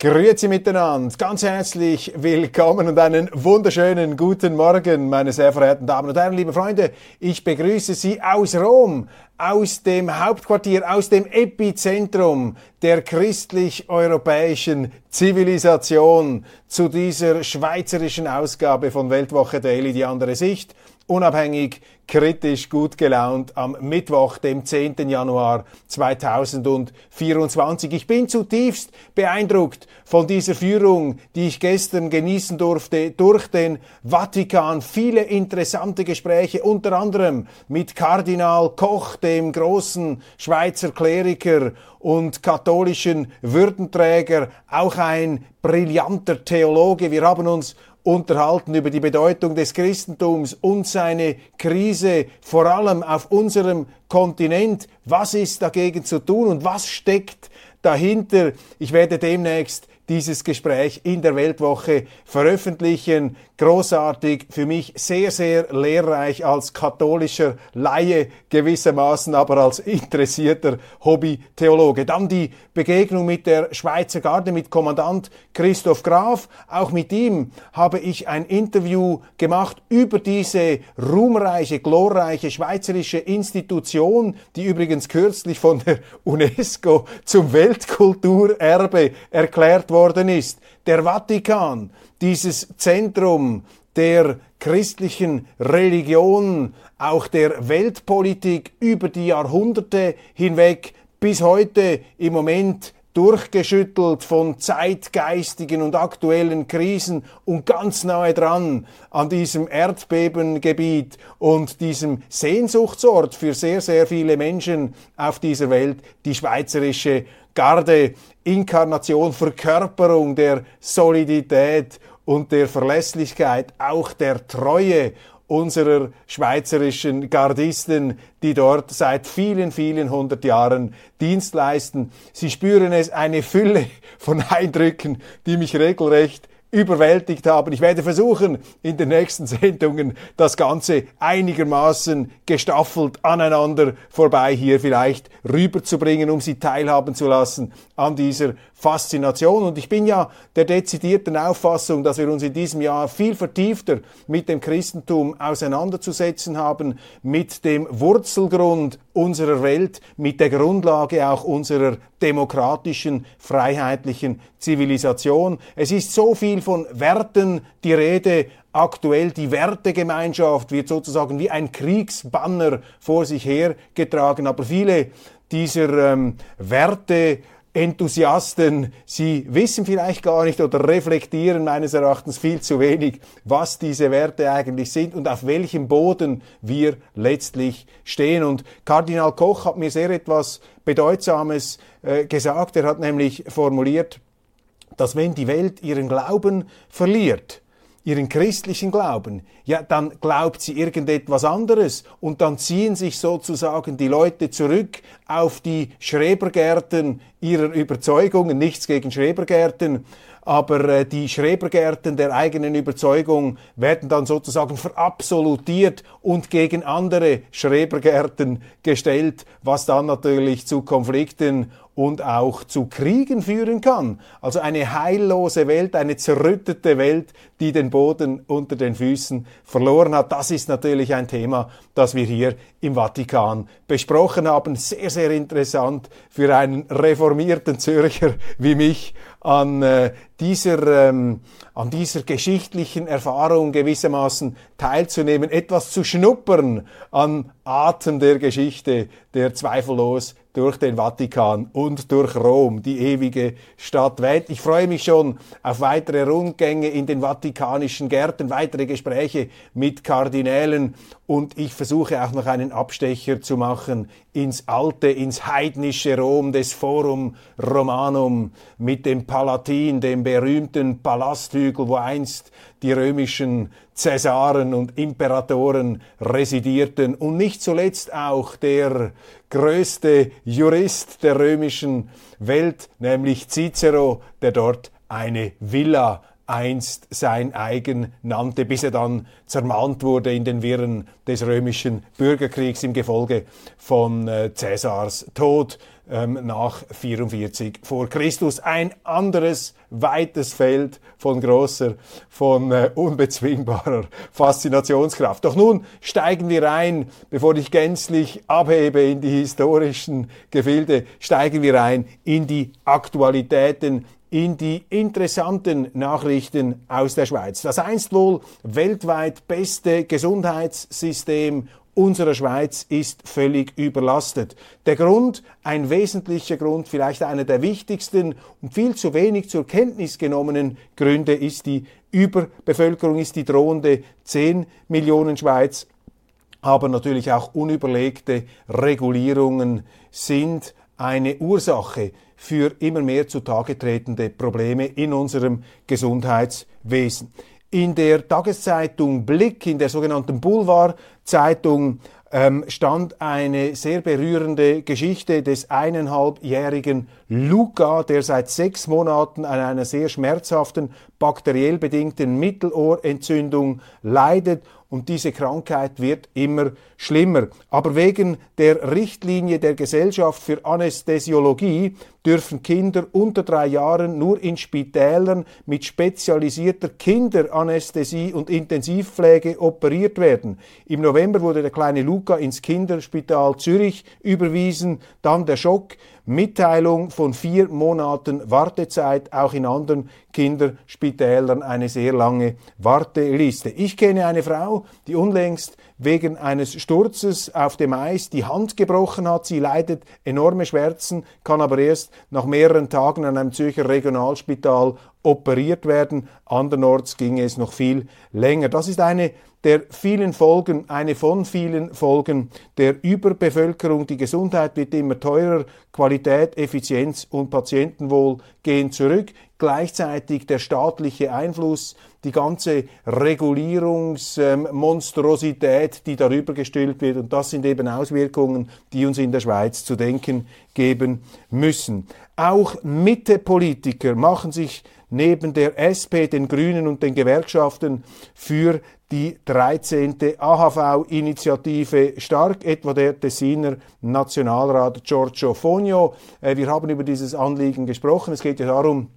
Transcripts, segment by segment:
Grüezi miteinander, ganz herzlich willkommen und einen wunderschönen guten Morgen, meine sehr verehrten Damen und Herren, liebe Freunde. Ich begrüße Sie aus Rom, aus dem Hauptquartier, aus dem Epizentrum der christlich-europäischen Zivilisation zu dieser schweizerischen Ausgabe von Weltwoche Daily, die andere Sicht unabhängig, kritisch, gut gelaunt am Mittwoch, dem 10. Januar 2024. Ich bin zutiefst beeindruckt von dieser Führung, die ich gestern genießen durfte durch den Vatikan. Viele interessante Gespräche, unter anderem mit Kardinal Koch, dem großen Schweizer Kleriker und katholischen Würdenträger, auch ein brillanter Theologe. Wir haben uns unterhalten über die Bedeutung des Christentums und seine Krise, vor allem auf unserem Kontinent. Was ist dagegen zu tun und was steckt dahinter? Ich werde demnächst dieses Gespräch in der Weltwoche veröffentlichen. Großartig, für mich sehr, sehr lehrreich als katholischer Laie gewissermaßen, aber als interessierter Hobby-Theologe. Dann die Begegnung mit der Schweizer Garde, mit Kommandant Christoph Graf. Auch mit ihm habe ich ein Interview gemacht über diese ruhmreiche, glorreiche schweizerische Institution, die übrigens kürzlich von der UNESCO zum Weltkulturerbe erklärt worden ist. Der Vatikan, dieses Zentrum der christlichen Religion, auch der Weltpolitik über die Jahrhunderte hinweg bis heute im Moment durchgeschüttelt von zeitgeistigen und aktuellen Krisen und ganz nahe dran an diesem Erdbebengebiet und diesem Sehnsuchtsort für sehr, sehr viele Menschen auf dieser Welt, die schweizerische Garde, Inkarnation, Verkörperung der Solidität und der Verlässlichkeit, auch der Treue unserer schweizerischen Gardisten, die dort seit vielen, vielen hundert Jahren Dienst leisten. Sie spüren es, eine Fülle von Eindrücken, die mich regelrecht überwältigt haben. Ich werde versuchen, in den nächsten Sendungen das Ganze einigermaßen gestaffelt aneinander vorbei hier vielleicht rüberzubringen, um Sie teilhaben zu lassen an dieser Faszination. Und ich bin ja der dezidierten Auffassung, dass wir uns in diesem Jahr viel vertiefter mit dem Christentum auseinanderzusetzen haben, mit dem Wurzelgrund unserer Welt, mit der Grundlage auch unserer demokratischen, freiheitlichen Zivilisation. Es ist so viel von Werten die Rede, aktuell die Wertegemeinschaft wird sozusagen wie ein Kriegsbanner vor sich hergetragen, aber viele dieser ähm, Werte Enthusiasten, sie wissen vielleicht gar nicht oder reflektieren meines Erachtens viel zu wenig, was diese Werte eigentlich sind und auf welchem Boden wir letztlich stehen. Und Kardinal Koch hat mir sehr etwas Bedeutsames äh, gesagt. Er hat nämlich formuliert, dass wenn die Welt ihren Glauben verliert, ihren christlichen Glauben, ja, dann glaubt sie irgendetwas anderes und dann ziehen sich sozusagen die Leute zurück auf die Schrebergärten ihrer Überzeugungen, nichts gegen Schrebergärten, aber äh, die Schrebergärten der eigenen Überzeugung werden dann sozusagen verabsolutiert und gegen andere Schrebergärten gestellt, was dann natürlich zu Konflikten und auch zu Kriegen führen kann. Also eine heillose Welt, eine zerrüttete Welt, die den Boden unter den Füßen verloren hat. Das ist natürlich ein Thema, das wir hier im Vatikan besprochen haben. Sehr, sehr interessant für einen reformierten Zürcher wie mich an äh, dieser, ähm, an dieser geschichtlichen Erfahrung gewissermaßen teilzunehmen, etwas zu schnuppern an Atem der Geschichte, der zweifellos durch den Vatikan und durch Rom, die ewige Stadt. Ich freue mich schon auf weitere Rundgänge in den vatikanischen Gärten, weitere Gespräche mit Kardinälen und ich versuche auch noch einen Abstecher zu machen ins alte, ins heidnische Rom des Forum Romanum mit dem Palatin, dem berühmten Palasthügel, wo einst die römischen Cäsaren und Imperatoren residierten. Und nicht zuletzt auch der größte Jurist der römischen Welt, nämlich Cicero, der dort eine Villa einst sein eigen nannte, bis er dann zermahnt wurde in den Wirren des römischen Bürgerkriegs im Gefolge von äh, Cäsars Tod ähm, nach 44 vor Christus. Ein anderes weites Feld von großer, von äh, unbezwingbarer Faszinationskraft. Doch nun steigen wir ein, bevor ich gänzlich abhebe in die historischen Gefilde, steigen wir ein in die Aktualitäten in die interessanten Nachrichten aus der Schweiz. Das einst wohl weltweit beste Gesundheitssystem unserer Schweiz ist völlig überlastet. Der Grund, ein wesentlicher Grund, vielleicht einer der wichtigsten und viel zu wenig zur Kenntnis genommenen Gründe ist die Überbevölkerung, ist die drohende 10 Millionen Schweiz. Aber natürlich auch unüberlegte Regulierungen sind eine Ursache für immer mehr zutage tretende Probleme in unserem Gesundheitswesen. In der Tageszeitung Blick, in der sogenannten Boulevardzeitung, ähm, stand eine sehr berührende Geschichte des eineinhalbjährigen Luca, der seit sechs Monaten an einer sehr schmerzhaften bakteriell bedingten Mittelohrentzündung leidet und diese Krankheit wird immer schlimmer. Aber wegen der Richtlinie der Gesellschaft für Anästhesiologie dürfen Kinder unter drei Jahren nur in Spitälern mit spezialisierter Kinderanästhesie und Intensivpflege operiert werden. Im November wurde der kleine Luca ins Kinderspital Zürich überwiesen, dann der Schock, Mitteilung von vier Monaten Wartezeit, auch in anderen Kinderspitälern eine sehr lange Warteliste. Ich kenne eine Frau, die unlängst wegen eines Sturzes auf dem Eis die Hand gebrochen hat. Sie leidet enorme Schmerzen, kann aber erst nach mehreren Tagen an einem Zürcher Regionalspital operiert werden. Andernorts ging es noch viel länger. Das ist eine der vielen Folgen, eine von vielen Folgen der Überbevölkerung. Die Gesundheit wird immer teurer, Qualität, Effizienz und Patientenwohl gehen zurück. Gleichzeitig der staatliche Einfluss, die ganze Regulierungsmonstrosität, die darüber gestülpt wird. Und das sind eben Auswirkungen, die uns in der Schweiz zu denken geben müssen. Auch Mitte-Politiker machen sich neben der SP, den Grünen und den Gewerkschaften für die 13. AHV-Initiative stark, etwa der Tessiner Nationalrat Giorgio Fogno. Äh, wir haben über dieses Anliegen gesprochen. Es geht ja darum,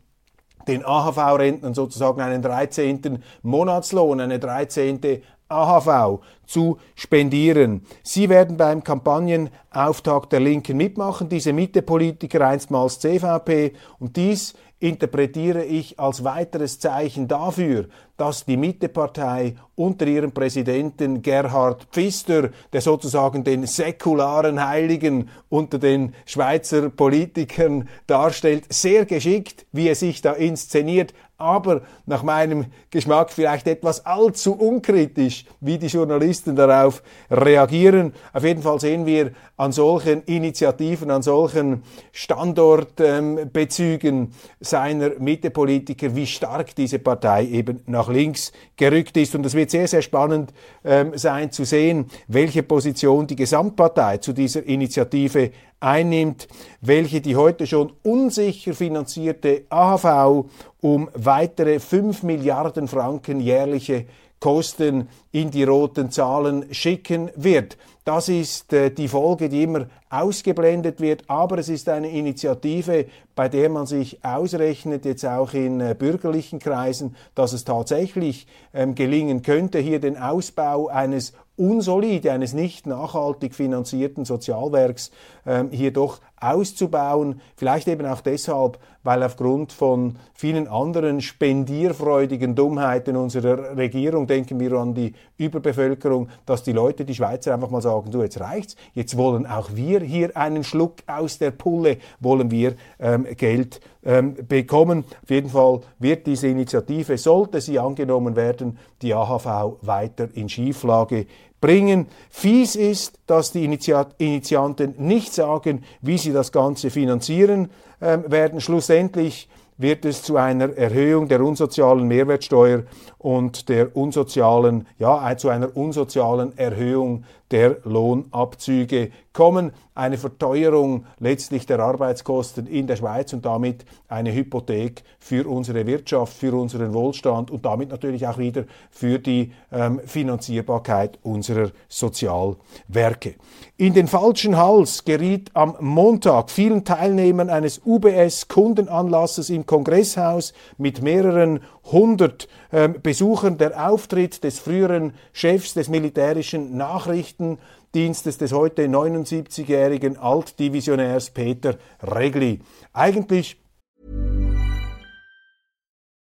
den AHV-Rentnern sozusagen einen 13. Monatslohn, eine 13. AHV zu spendieren. Sie werden beim Kampagnenauftakt der Linken mitmachen, diese Mitte-Politiker einstmals CVP, und dies interpretiere ich als weiteres Zeichen dafür, dass die Mittepartei unter ihrem Präsidenten Gerhard Pfister, der sozusagen den säkularen Heiligen unter den Schweizer Politikern darstellt, sehr geschickt, wie er sich da inszeniert, aber nach meinem Geschmack vielleicht etwas allzu unkritisch, wie die Journalisten darauf reagieren. Auf jeden Fall sehen wir an solchen Initiativen, an solchen Standortbezügen ähm, seiner Mittepolitiker, wie stark diese Partei eben nach links gerückt ist. Und es wird sehr, sehr spannend ähm, sein zu sehen, welche Position die Gesamtpartei zu dieser Initiative einnimmt, welche die heute schon unsicher finanzierte AHV um weitere 5 Milliarden Franken jährliche Kosten in die roten Zahlen schicken wird. Das ist äh, die Folge, die immer ausgeblendet wird, aber es ist eine Initiative, bei der man sich ausrechnet, jetzt auch in äh, bürgerlichen Kreisen, dass es tatsächlich ähm, gelingen könnte, hier den Ausbau eines unsolide, eines nicht nachhaltig finanzierten Sozialwerks ähm, hier doch auszubauen. Vielleicht eben auch deshalb, weil aufgrund von vielen anderen spendierfreudigen Dummheiten unserer Regierung, denken wir an die Überbevölkerung, dass die Leute, die Schweizer einfach mal sagen, du, jetzt reicht's, jetzt wollen auch wir hier einen Schluck aus der Pulle, wollen wir ähm, Geld ähm, bekommen. Auf jeden Fall wird diese Initiative, sollte sie angenommen werden, die AHV weiter in Schieflage bringen. Fies ist, dass die Initianten nicht sagen, wie sie das Ganze finanzieren ähm, werden. Schlussendlich wird es zu einer Erhöhung der unsozialen Mehrwertsteuer und der unsozialen, ja, zu einer unsozialen Erhöhung der Lohnabzüge kommen. Eine Verteuerung letztlich der Arbeitskosten in der Schweiz und damit eine Hypothek für unsere Wirtschaft, für unseren Wohlstand und damit natürlich auch wieder für die ähm, Finanzierbarkeit unserer Sozialwerke. In den falschen Hals geriet am Montag vielen Teilnehmern eines UBS-Kundenanlasses im Kongresshaus mit mehreren hundert ähm, Besuchern der Auftritt des früheren Chefs des militärischen Nachrichtendienstes des heute 79-jährigen Altdivisionärs Peter Regli. Eigentlich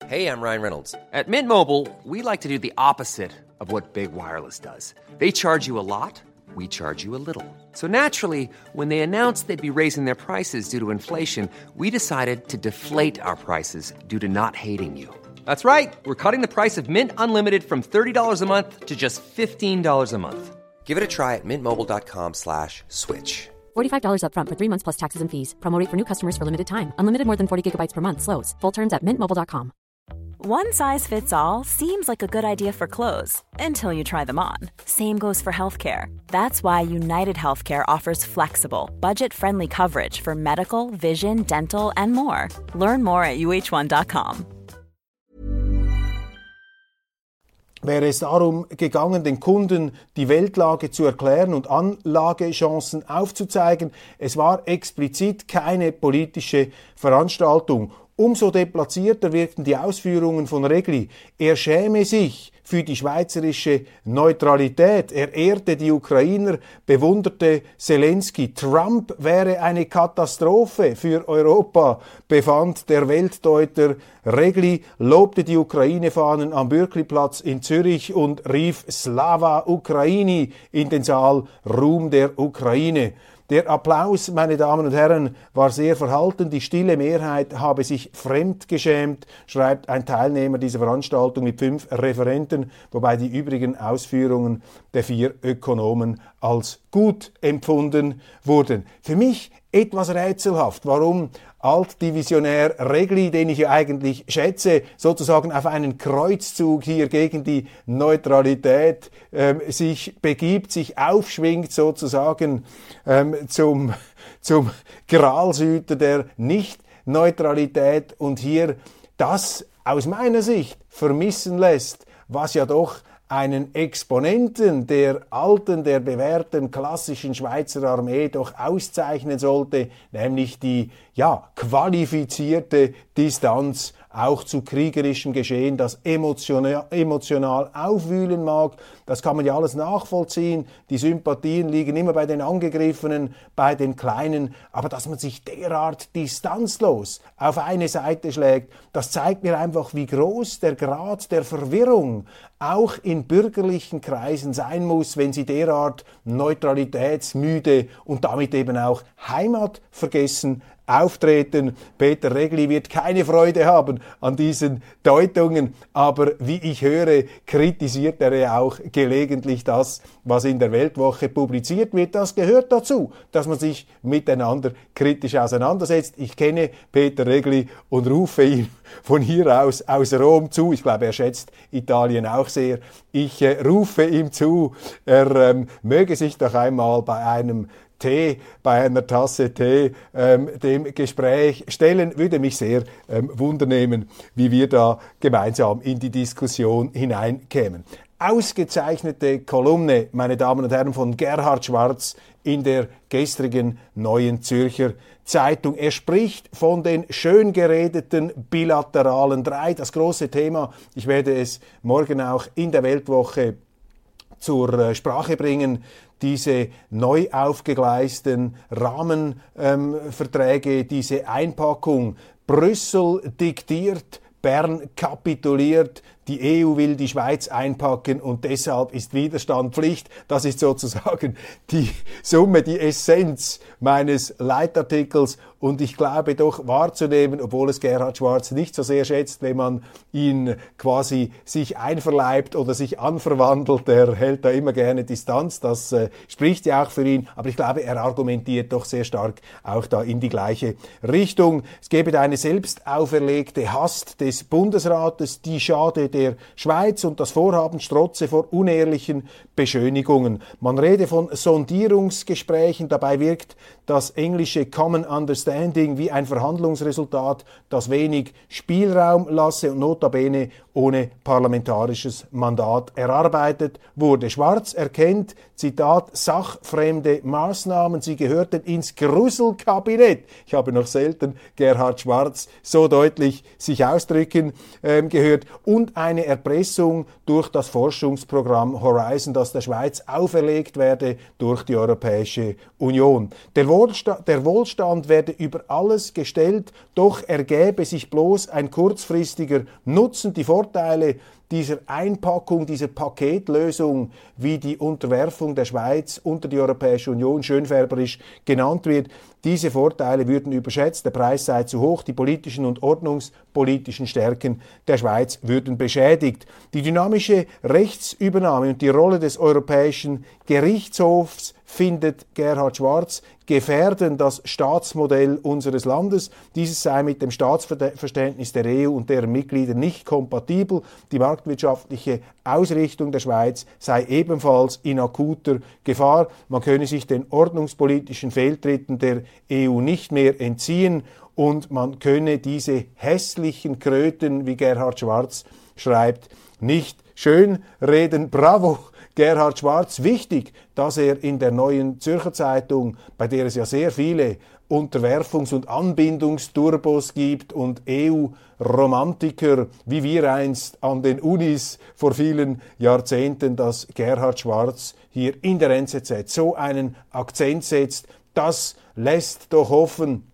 Hey, I'm Ryan Reynolds. At Mint Mobile, we like to do the opposite of what Big Wireless does. They charge you a lot, we charge you a little. So naturally, when they announced they'd be raising their prices due to inflation, we decided to deflate our prices due to not hating you. That's right. We're cutting the price of Mint Unlimited from $30 a month to just $15 a month. Give it a try at mintmobile.com slash switch. $45 up front for three months plus taxes and fees. Promo for new customers for limited time. Unlimited more than 40 gigabytes per month. Slows. Full terms at mintmobile.com. One size fits all seems like a good idea for clothes until you try them on. Same goes for healthcare. That's why United Healthcare offers flexible, budget-friendly coverage for medical, vision, dental, and more. Learn more at uh1.com. wäre es darum gegangen, den Kunden die Weltlage zu erklären und Anlagechancen aufzuzeigen. Es war explizit keine politische Veranstaltung. Umso deplatzierter wirkten die Ausführungen von Regli. Er schäme sich für die schweizerische Neutralität. Er ehrte die Ukrainer, bewunderte Zelensky. Trump wäre eine Katastrophe für Europa, befand der Weltdeuter Regli, lobte die Ukraine-Fahnen am Bürkliplatz in Zürich und rief Slava Ukraini in den Saal Ruhm der Ukraine. Der Applaus, meine Damen und Herren, war sehr verhalten. Die stille Mehrheit habe sich fremdgeschämt, schreibt ein Teilnehmer dieser Veranstaltung mit fünf Referenten, wobei die übrigen Ausführungen der vier Ökonomen als gut empfunden wurden. Für mich etwas rätselhaft, warum Altdivisionär Regli, den ich ja eigentlich schätze, sozusagen auf einen Kreuzzug hier gegen die Neutralität ähm, sich begibt, sich aufschwingt sozusagen ähm, zum, zum Gralshüter der Nicht-Neutralität und hier das aus meiner Sicht vermissen lässt, was ja doch einen Exponenten der alten, der bewährten klassischen Schweizer Armee doch auszeichnen sollte, nämlich die ja qualifizierte Distanz auch zu kriegerischem Geschehen, das emotional, emotional aufwühlen mag. Das kann man ja alles nachvollziehen. Die Sympathien liegen immer bei den Angegriffenen, bei den Kleinen. Aber dass man sich derart distanzlos auf eine Seite schlägt, das zeigt mir einfach, wie groß der Grad der Verwirrung auch in bürgerlichen Kreisen sein muss, wenn sie derart neutralitätsmüde und damit eben auch heimatvergessen auftreten. Peter Regli wird keine Freude haben an diesen Deutungen, aber wie ich höre, kritisiert er ja auch gelegentlich das, was in der Weltwoche publiziert wird. Das gehört dazu, dass man sich miteinander kritisch auseinandersetzt. Ich kenne Peter Regli und rufe ihm von hier aus aus Rom zu. Ich glaube, er schätzt Italien auch sehr. Ich äh, rufe ihm zu, er ähm, möge sich doch einmal bei einem Tee, bei einer Tasse Tee ähm, dem Gespräch stellen. Würde mich sehr ähm, wundernehmen, wie wir da gemeinsam in die Diskussion hineinkämen. Ausgezeichnete Kolumne, meine Damen und Herren, von Gerhard Schwarz in der gestrigen Neuen Zürcher Zeitung. Er spricht von den schön geredeten bilateralen drei, das große Thema. Ich werde es morgen auch in der Weltwoche zur äh, Sprache bringen diese neu aufgegleisten Rahmenverträge, ähm, diese Einpackung. Brüssel diktiert, Bern kapituliert, die EU will die Schweiz einpacken und deshalb ist Widerstand Pflicht. Das ist sozusagen die Summe, die Essenz meines Leitartikels und ich glaube doch wahrzunehmen, obwohl es Gerhard Schwarz nicht so sehr schätzt, wenn man ihn quasi sich einverleibt oder sich anverwandelt. Er hält da immer gerne Distanz. Das äh, spricht ja auch für ihn. Aber ich glaube, er argumentiert doch sehr stark auch da in die gleiche Richtung. Es gäbe da eine selbst auferlegte Hast des Bundesrates, die schade der Schweiz und das Vorhaben strotze vor unehrlichen Beschönigungen. Man rede von Sondierungsgesprächen. Dabei wirkt das englische Common Understanding wie ein Verhandlungsresultat, das wenig Spielraum lasse und notabene ohne parlamentarisches Mandat erarbeitet wurde. Schwarz erkennt, Zitat, sachfremde Maßnahmen, sie gehörten ins Gruselkabinett. Ich habe noch selten Gerhard Schwarz so deutlich sich ausdrücken äh, gehört. Und eine Erpressung durch das Forschungsprogramm Horizon, das der Schweiz auferlegt werde durch die Europäische Union. Der Wohlstand, der Wohlstand werde über alles gestellt, doch ergäbe sich bloß ein kurzfristiger Nutzen. Die Vorteile dieser Einpackung, dieser Paketlösung, wie die Unterwerfung der Schweiz unter die Europäische Union schönfärberisch genannt wird, diese Vorteile würden überschätzt, der Preis sei zu hoch, die politischen und ordnungspolitischen Stärken der Schweiz würden beschädigt. Die dynamische Rechtsübernahme und die Rolle des Europäischen Gerichtshofs findet Gerhard Schwarz gefährden das Staatsmodell unseres Landes. Dieses sei mit dem Staatsverständnis der EU und deren Mitglieder nicht kompatibel. Die marktwirtschaftliche Ausrichtung der Schweiz sei ebenfalls in akuter Gefahr. Man könne sich den ordnungspolitischen Fehltritten der EU nicht mehr entziehen und man könne diese hässlichen Kröten, wie Gerhard Schwarz schreibt, nicht schönreden. Bravo, Gerhard Schwarz wichtig, dass er in der neuen Zürcher Zeitung, bei der es ja sehr viele Unterwerfungs- und Anbindungsturbos gibt und EU-Romantiker, wie wir einst an den Unis vor vielen Jahrzehnten, dass Gerhard Schwarz hier in der NZZ so einen Akzent setzt, das lässt doch hoffen,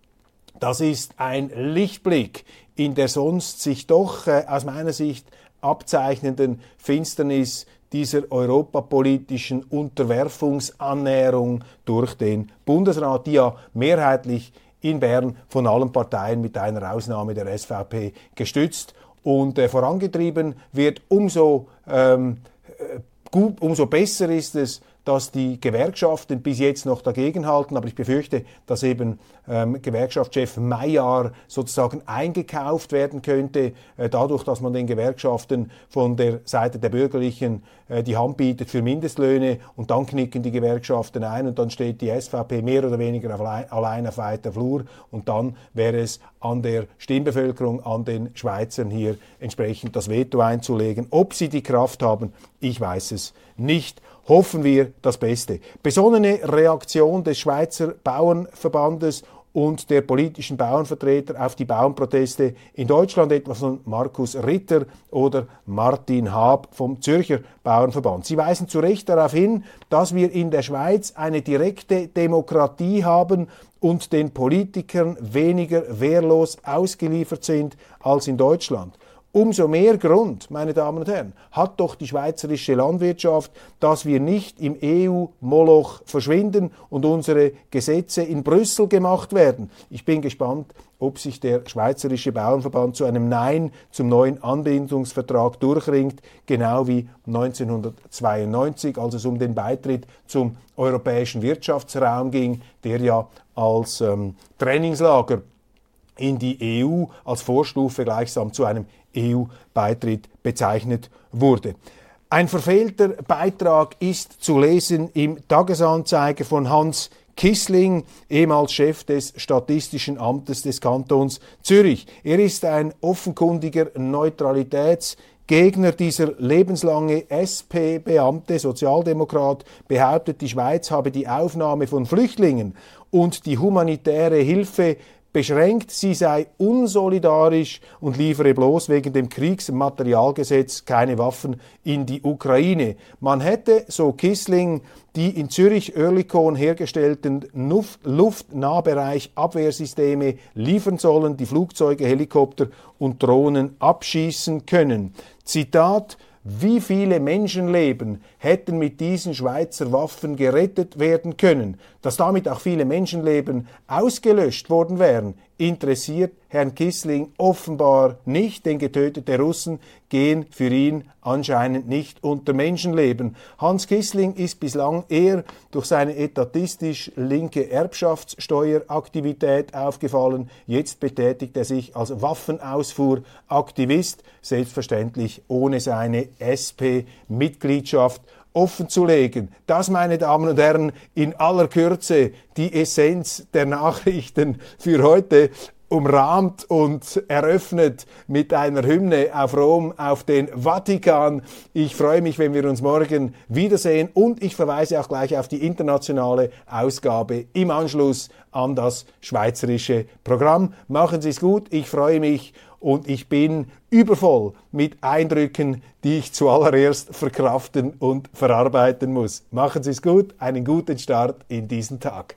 das ist ein Lichtblick in der sonst sich doch äh, aus meiner Sicht abzeichnenden Finsternis dieser europapolitischen Unterwerfungsannäherung durch den Bundesrat, die ja mehrheitlich in Bern von allen Parteien mit einer Ausnahme der SVP gestützt und äh, vorangetrieben wird. Umso, ähm, äh, gut, umso besser ist es, dass die Gewerkschaften bis jetzt noch dagegenhalten, aber ich befürchte, dass eben ähm, Gewerkschaftschef Mayer sozusagen eingekauft werden könnte, äh, dadurch, dass man den Gewerkschaften von der Seite der Bürgerlichen äh, die Hand bietet für Mindestlöhne und dann knicken die Gewerkschaften ein und dann steht die SVP mehr oder weniger allein, allein auf weiter Flur und dann wäre es an der Stimmbevölkerung, an den Schweizern hier entsprechend das Veto einzulegen. Ob sie die Kraft haben, ich weiß es nicht hoffen wir das Beste. Besonnene Reaktion des Schweizer Bauernverbandes und der politischen Bauernvertreter auf die Bauernproteste in Deutschland, etwa von Markus Ritter oder Martin Haab vom Zürcher Bauernverband. Sie weisen zu Recht darauf hin, dass wir in der Schweiz eine direkte Demokratie haben und den Politikern weniger wehrlos ausgeliefert sind als in Deutschland. Umso mehr Grund, meine Damen und Herren, hat doch die schweizerische Landwirtschaft, dass wir nicht im EU-Moloch verschwinden und unsere Gesetze in Brüssel gemacht werden. Ich bin gespannt, ob sich der Schweizerische Bauernverband zu einem Nein zum neuen Anbindungsvertrag durchringt, genau wie 1992, als es um den Beitritt zum europäischen Wirtschaftsraum ging, der ja als ähm, Trainingslager in die EU als Vorstufe gleichsam zu einem EU-Beitritt bezeichnet wurde. Ein verfehlter Beitrag ist zu lesen im Tagesanzeiger von Hans Kissling, ehemals Chef des Statistischen Amtes des Kantons Zürich. Er ist ein offenkundiger Neutralitätsgegner dieser lebenslange SP-Beamte, Sozialdemokrat, behauptet, die Schweiz habe die Aufnahme von Flüchtlingen und die humanitäre Hilfe beschränkt, sie sei unsolidarisch und liefere bloß wegen dem Kriegsmaterialgesetz keine Waffen in die Ukraine. Man hätte, so Kissling, die in Zürich-Oerlikon hergestellten Luftnahbereich-Abwehrsysteme liefern sollen, die Flugzeuge, Helikopter und Drohnen abschießen können. Zitat wie viele Menschenleben hätten mit diesen Schweizer Waffen gerettet werden können? Dass damit auch viele Menschenleben ausgelöscht worden wären, interessiert Herrn Kissling offenbar nicht, denn getötete Russen gehen für ihn anscheinend nicht unter Menschenleben. Hans Kissling ist bislang eher durch seine etatistisch linke Erbschaftssteueraktivität aufgefallen. Jetzt betätigt er sich als Waffenausfuhraktivist, selbstverständlich ohne seine SP-Mitgliedschaft offenzulegen. Das, meine Damen und Herren, in aller Kürze die Essenz der Nachrichten für heute umrahmt und eröffnet mit einer Hymne auf Rom, auf den Vatikan. Ich freue mich, wenn wir uns morgen wiedersehen und ich verweise auch gleich auf die internationale Ausgabe im Anschluss an das schweizerische Programm. Machen Sie es gut, ich freue mich und ich bin übervoll mit Eindrücken, die ich zuallererst verkraften und verarbeiten muss. Machen Sie es gut, einen guten Start in diesen Tag.